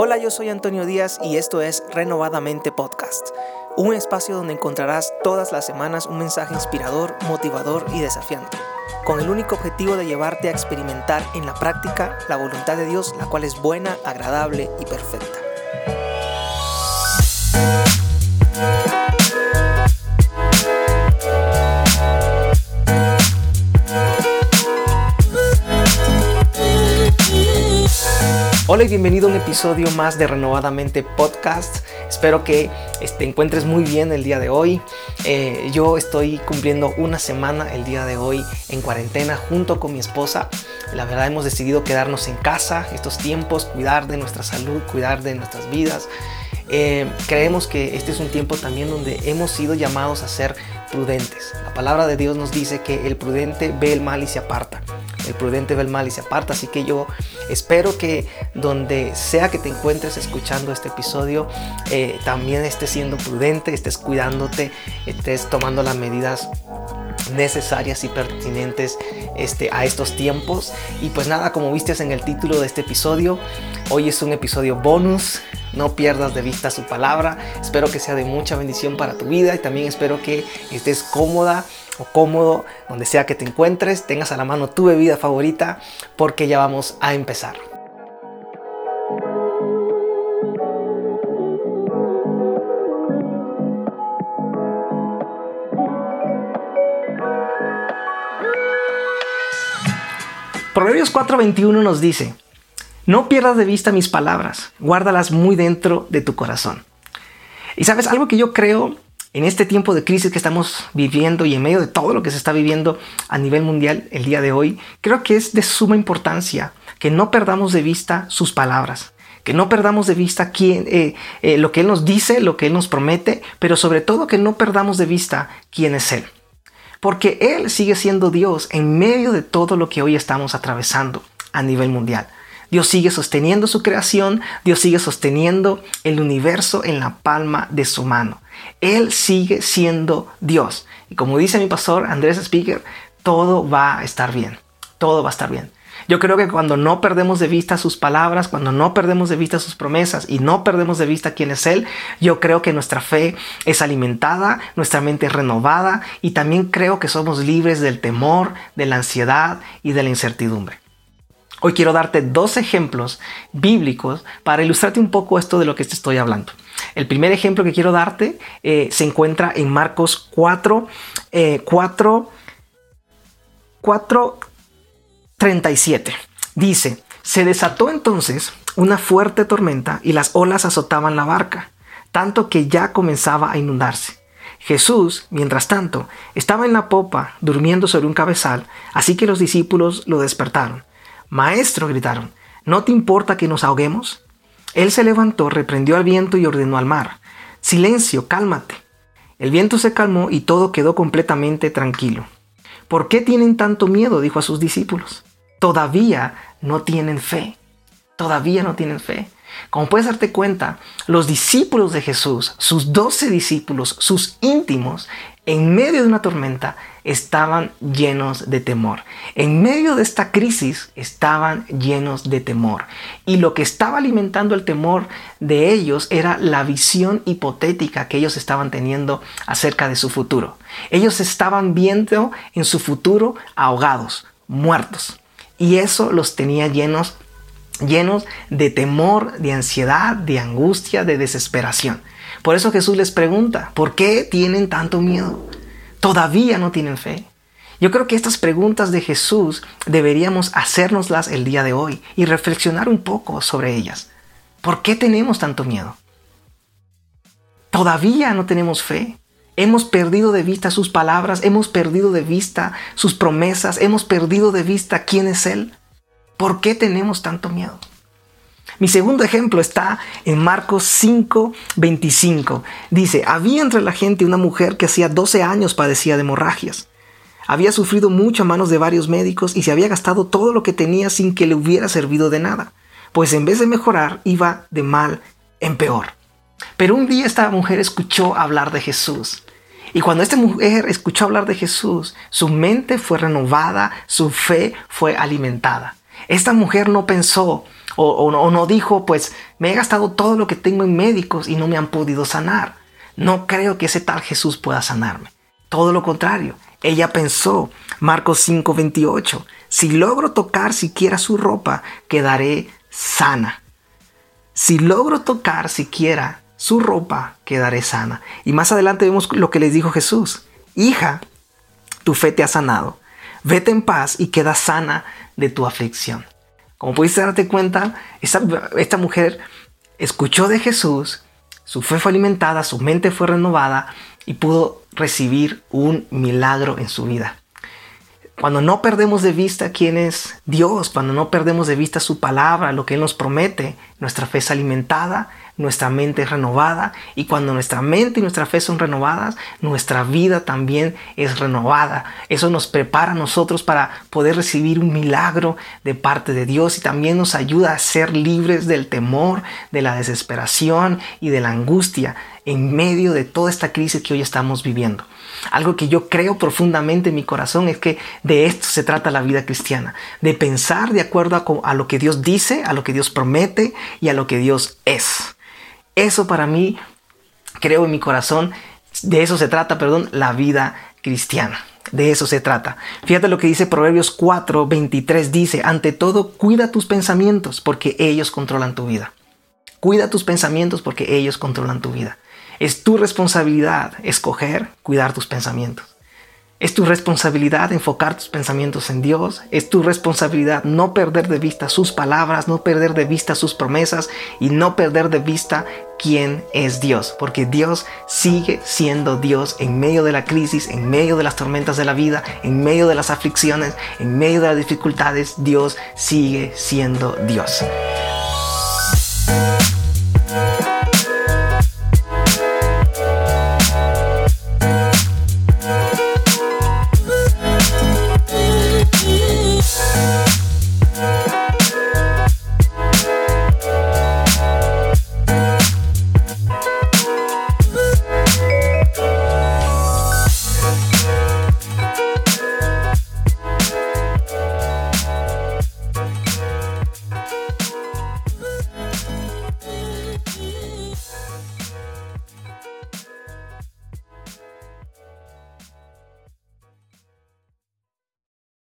Hola, yo soy Antonio Díaz y esto es Renovadamente Podcast, un espacio donde encontrarás todas las semanas un mensaje inspirador, motivador y desafiante, con el único objetivo de llevarte a experimentar en la práctica la voluntad de Dios, la cual es buena, agradable y perfecta. Hola y bienvenido a un episodio más de Renovadamente Podcast. Espero que te encuentres muy bien el día de hoy. Eh, yo estoy cumpliendo una semana el día de hoy en cuarentena junto con mi esposa. La verdad hemos decidido quedarnos en casa estos tiempos, cuidar de nuestra salud, cuidar de nuestras vidas. Eh, creemos que este es un tiempo también donde hemos sido llamados a ser prudentes. La palabra de Dios nos dice que el prudente ve el mal y se aparta el prudente ve el mal y se aparta. Así que yo espero que donde sea que te encuentres escuchando este episodio, eh, también estés siendo prudente, estés cuidándote, estés tomando las medidas necesarias y pertinentes este, a estos tiempos. Y pues nada, como viste en el título de este episodio, hoy es un episodio bonus. No pierdas de vista su palabra. Espero que sea de mucha bendición para tu vida y también espero que estés cómoda o cómodo, donde sea que te encuentres, tengas a la mano tu bebida favorita, porque ya vamos a empezar. Proverbios 4:21 nos dice, no pierdas de vista mis palabras, guárdalas muy dentro de tu corazón. Y sabes, algo que yo creo en este tiempo de crisis que estamos viviendo y en medio de todo lo que se está viviendo a nivel mundial el día de hoy, creo que es de suma importancia que no perdamos de vista sus palabras, que no perdamos de vista quién, eh, eh, lo que Él nos dice, lo que Él nos promete, pero sobre todo que no perdamos de vista quién es Él. Porque Él sigue siendo Dios en medio de todo lo que hoy estamos atravesando a nivel mundial. Dios sigue sosteniendo su creación, Dios sigue sosteniendo el universo en la palma de su mano. Él sigue siendo Dios. Y como dice mi pastor Andrés Speaker, todo va a estar bien. Todo va a estar bien. Yo creo que cuando no perdemos de vista sus palabras, cuando no perdemos de vista sus promesas y no perdemos de vista quién es Él, yo creo que nuestra fe es alimentada, nuestra mente es renovada y también creo que somos libres del temor, de la ansiedad y de la incertidumbre. Hoy quiero darte dos ejemplos bíblicos para ilustrarte un poco esto de lo que te estoy hablando. El primer ejemplo que quiero darte eh, se encuentra en Marcos 4, 4, 4, 37. Dice, se desató entonces una fuerte tormenta y las olas azotaban la barca, tanto que ya comenzaba a inundarse. Jesús, mientras tanto, estaba en la popa durmiendo sobre un cabezal, así que los discípulos lo despertaron. Maestro, gritaron, ¿no te importa que nos ahoguemos? Él se levantó, reprendió al viento y ordenó al mar, Silencio, cálmate. El viento se calmó y todo quedó completamente tranquilo. ¿Por qué tienen tanto miedo? dijo a sus discípulos. Todavía no tienen fe. Todavía no tienen fe. Como puedes darte cuenta, los discípulos de Jesús, sus doce discípulos, sus íntimos, en medio de una tormenta, estaban llenos de temor. En medio de esta crisis estaban llenos de temor. Y lo que estaba alimentando el temor de ellos era la visión hipotética que ellos estaban teniendo acerca de su futuro. Ellos estaban viendo en su futuro ahogados, muertos. Y eso los tenía llenos llenos de temor, de ansiedad, de angustia, de desesperación. Por eso Jesús les pregunta, ¿por qué tienen tanto miedo? ¿Todavía no tienen fe? Yo creo que estas preguntas de Jesús deberíamos hacérnoslas el día de hoy y reflexionar un poco sobre ellas. ¿Por qué tenemos tanto miedo? ¿Todavía no tenemos fe? Hemos perdido de vista sus palabras, hemos perdido de vista sus promesas, hemos perdido de vista quién es Él. ¿Por qué tenemos tanto miedo? Mi segundo ejemplo está en Marcos 5, 25. Dice, había entre la gente una mujer que hacía 12 años padecía de hemorragias. Había sufrido mucho a manos de varios médicos y se había gastado todo lo que tenía sin que le hubiera servido de nada, pues en vez de mejorar iba de mal en peor. Pero un día esta mujer escuchó hablar de Jesús. Y cuando esta mujer escuchó hablar de Jesús, su mente fue renovada, su fe fue alimentada. Esta mujer no pensó, o, no dijo, pues me he gastado todo lo que tengo en médicos y no me han podido sanar. No creo que ese tal Jesús pueda sanarme. Todo lo contrario, ella pensó, Marcos 5:28, si logro tocar siquiera su ropa, quedaré sana. Si logro tocar siquiera su ropa, quedaré sana. Y más adelante vemos lo que les dijo Jesús. Hija, tu fe te ha sanado. Vete en paz y queda sana de tu aflicción. Como pudiste darte cuenta, esta, esta mujer escuchó de Jesús, su fe fue alimentada, su mente fue renovada y pudo recibir un milagro en su vida. Cuando no perdemos de vista quién es Dios, cuando no perdemos de vista su palabra, lo que Él nos promete, nuestra fe es alimentada, nuestra mente es renovada y cuando nuestra mente y nuestra fe son renovadas, nuestra vida también es renovada. Eso nos prepara a nosotros para poder recibir un milagro de parte de Dios y también nos ayuda a ser libres del temor, de la desesperación y de la angustia en medio de toda esta crisis que hoy estamos viviendo. Algo que yo creo profundamente en mi corazón es que de esto se trata la vida cristiana, de pensar de acuerdo a, a lo que Dios dice, a lo que Dios promete y a lo que Dios es. Eso para mí, creo en mi corazón, de eso se trata, perdón, la vida cristiana. De eso se trata. Fíjate lo que dice Proverbios 4, 23. Dice, ante todo, cuida tus pensamientos porque ellos controlan tu vida. Cuida tus pensamientos porque ellos controlan tu vida. Es tu responsabilidad escoger cuidar tus pensamientos. Es tu responsabilidad enfocar tus pensamientos en Dios. Es tu responsabilidad no perder de vista sus palabras, no perder de vista sus promesas y no perder de vista quién es Dios. Porque Dios sigue siendo Dios en medio de la crisis, en medio de las tormentas de la vida, en medio de las aflicciones, en medio de las dificultades. Dios sigue siendo Dios.